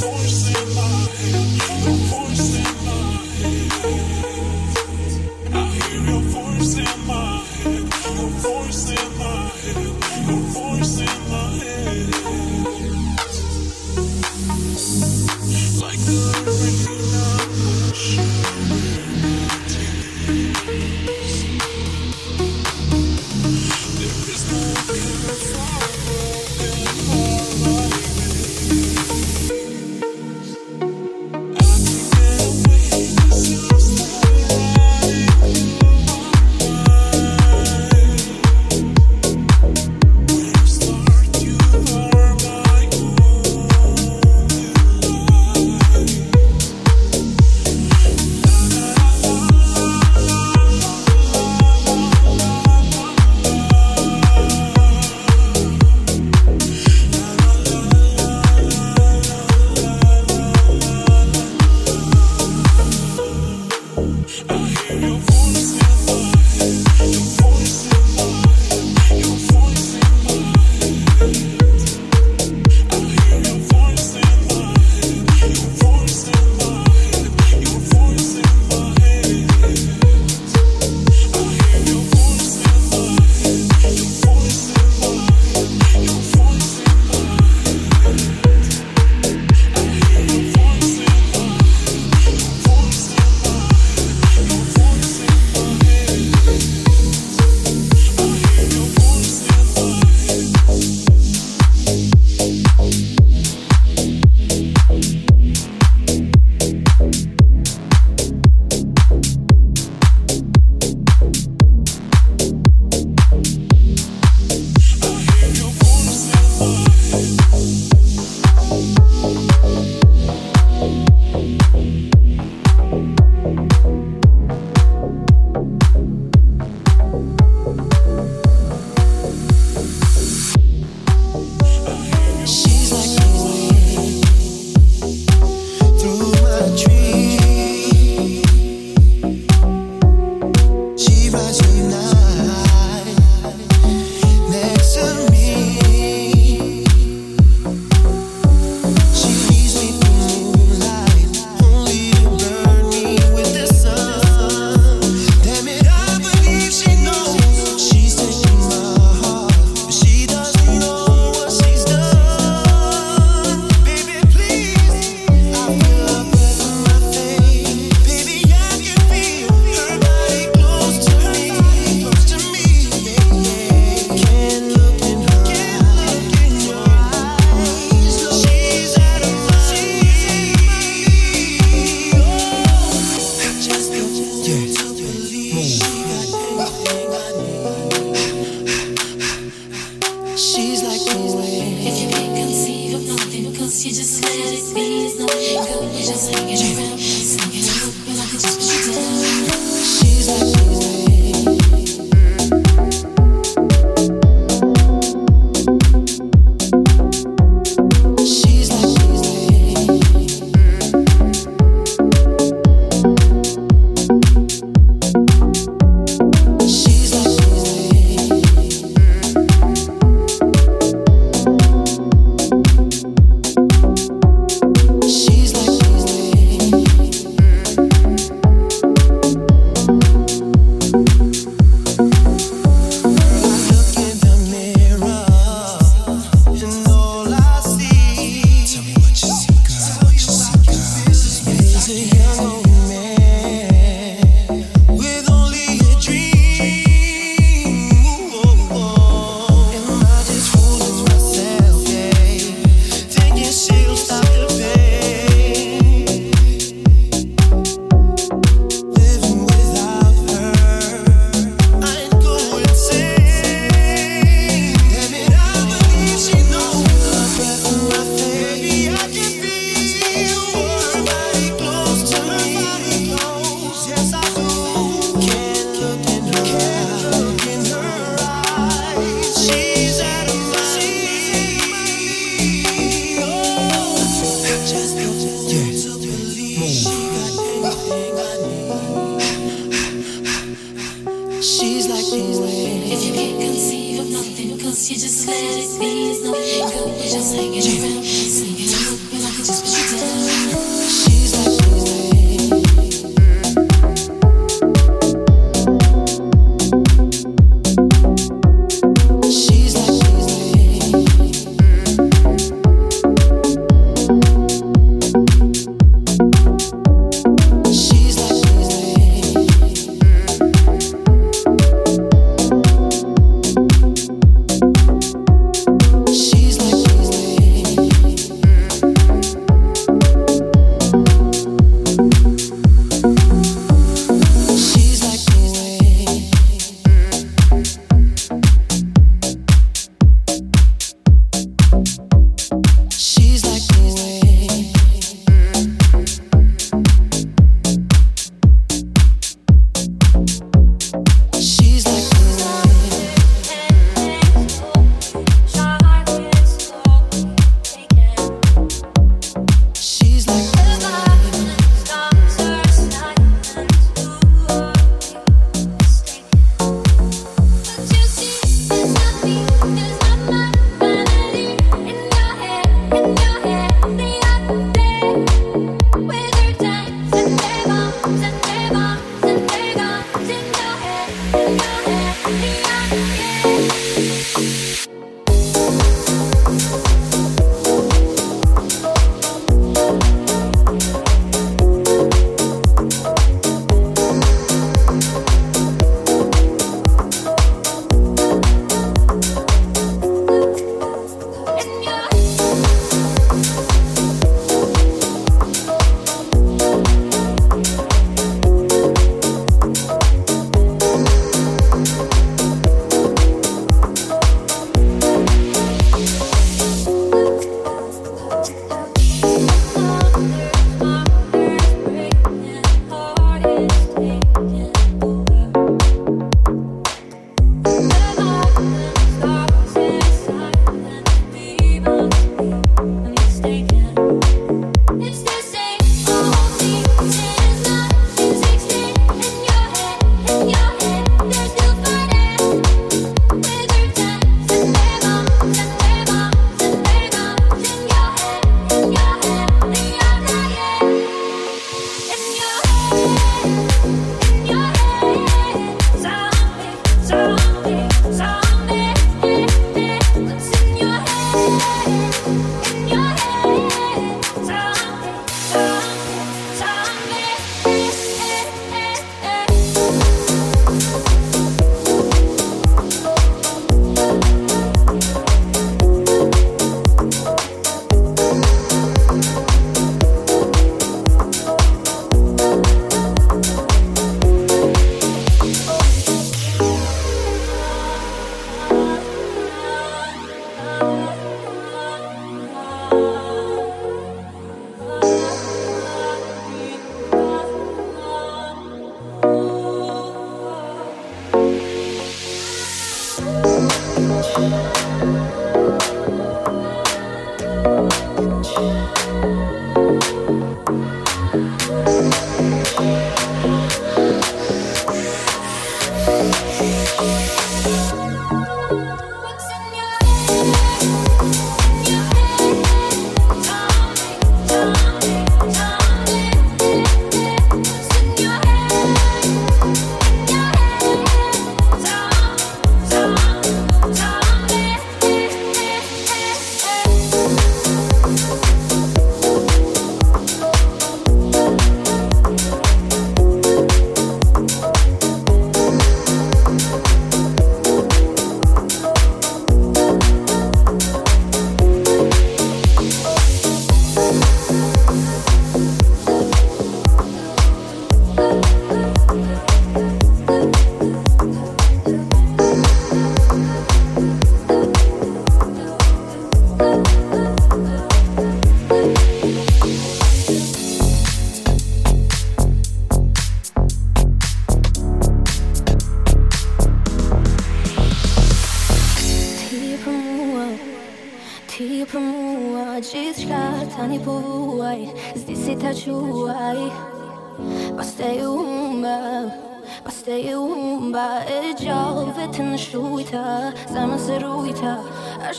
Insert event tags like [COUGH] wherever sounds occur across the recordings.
voice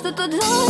Ashtu të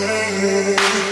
day.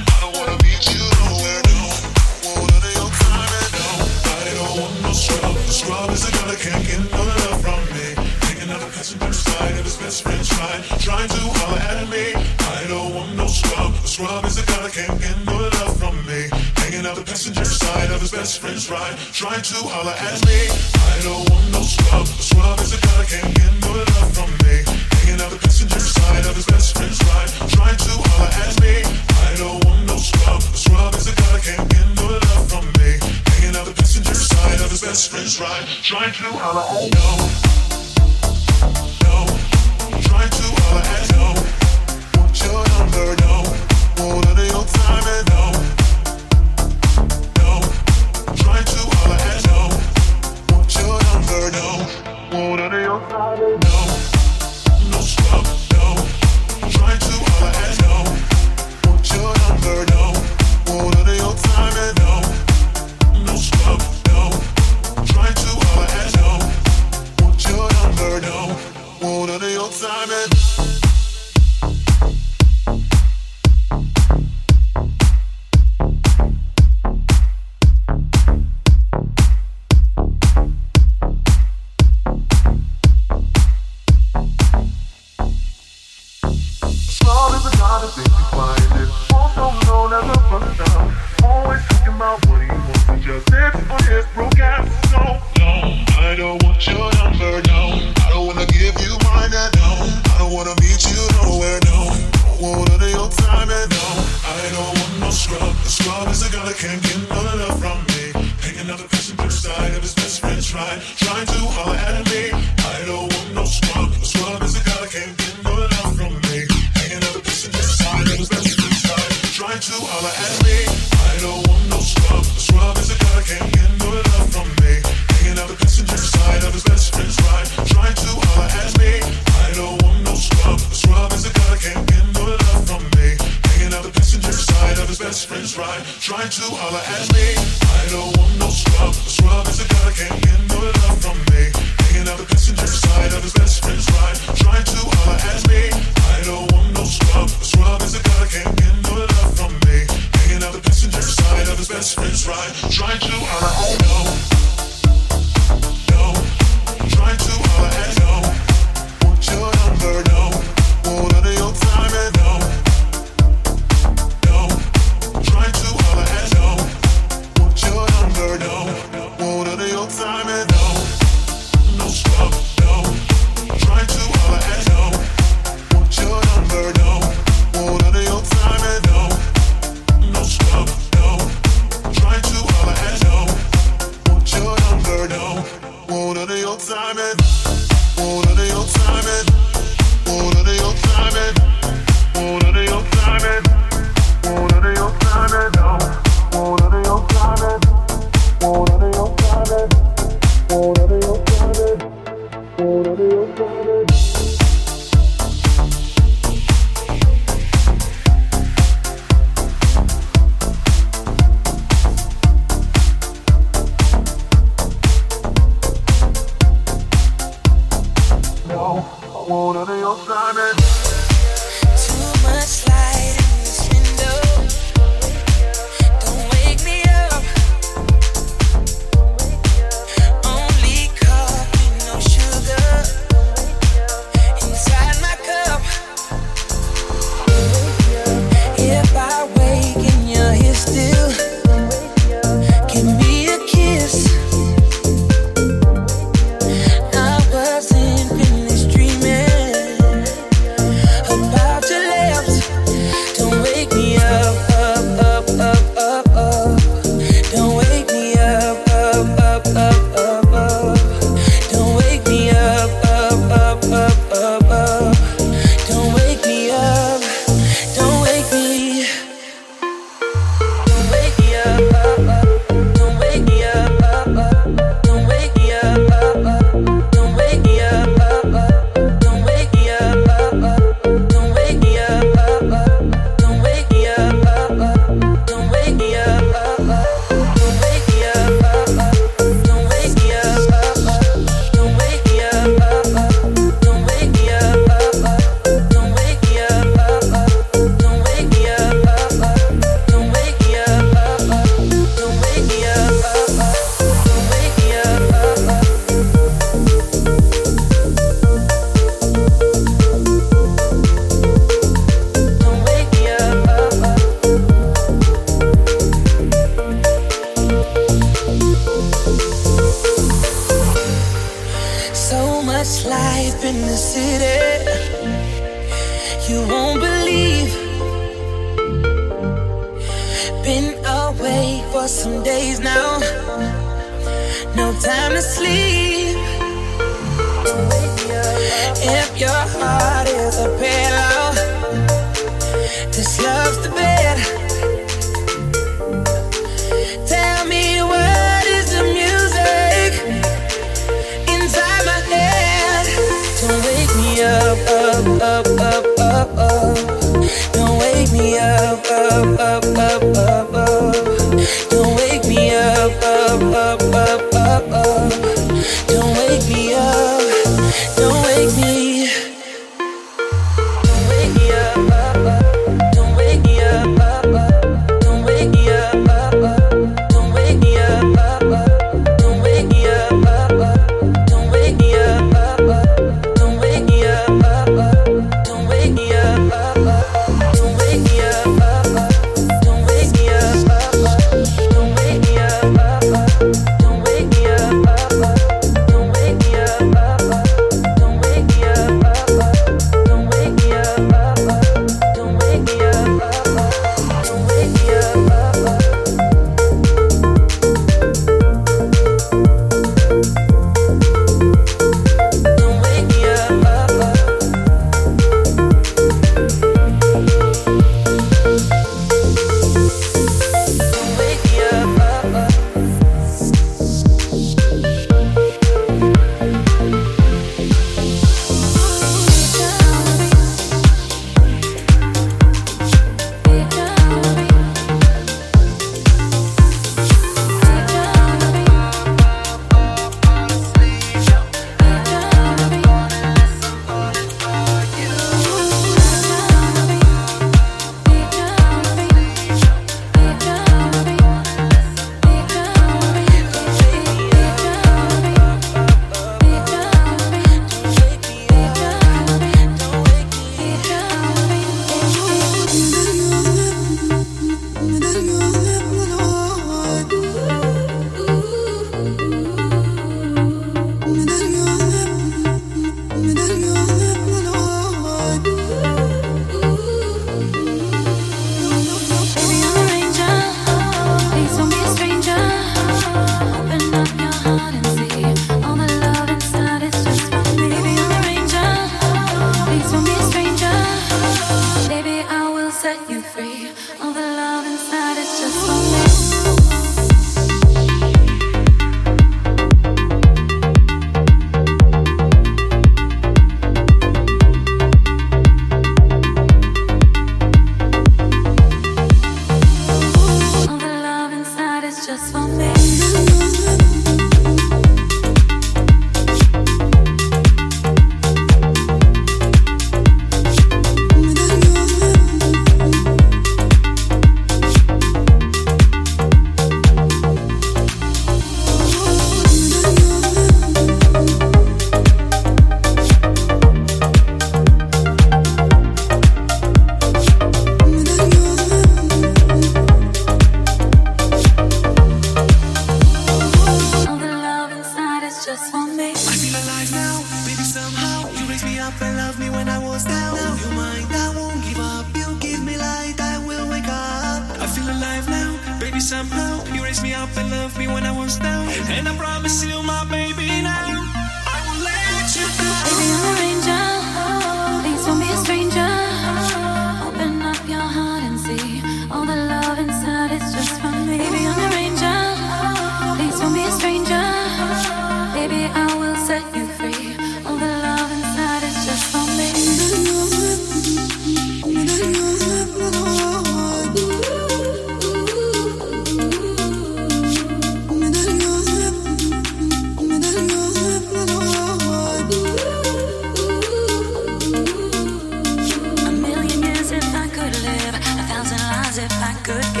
as if I could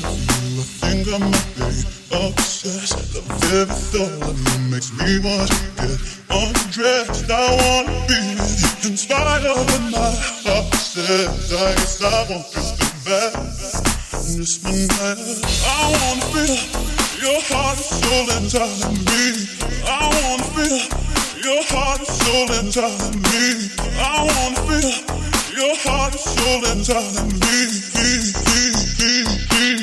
you. I think I might be obsessed. The very thought of you makes me want to get undressed. I wanna be you in spite of what my obsessed. I guess I won't feel bad. Just one night, I wanna feel your heart and soul inside of me. I wanna feel your heart and soul inside of me. I wanna feel your heart and soul inside of me. [LAUGHS]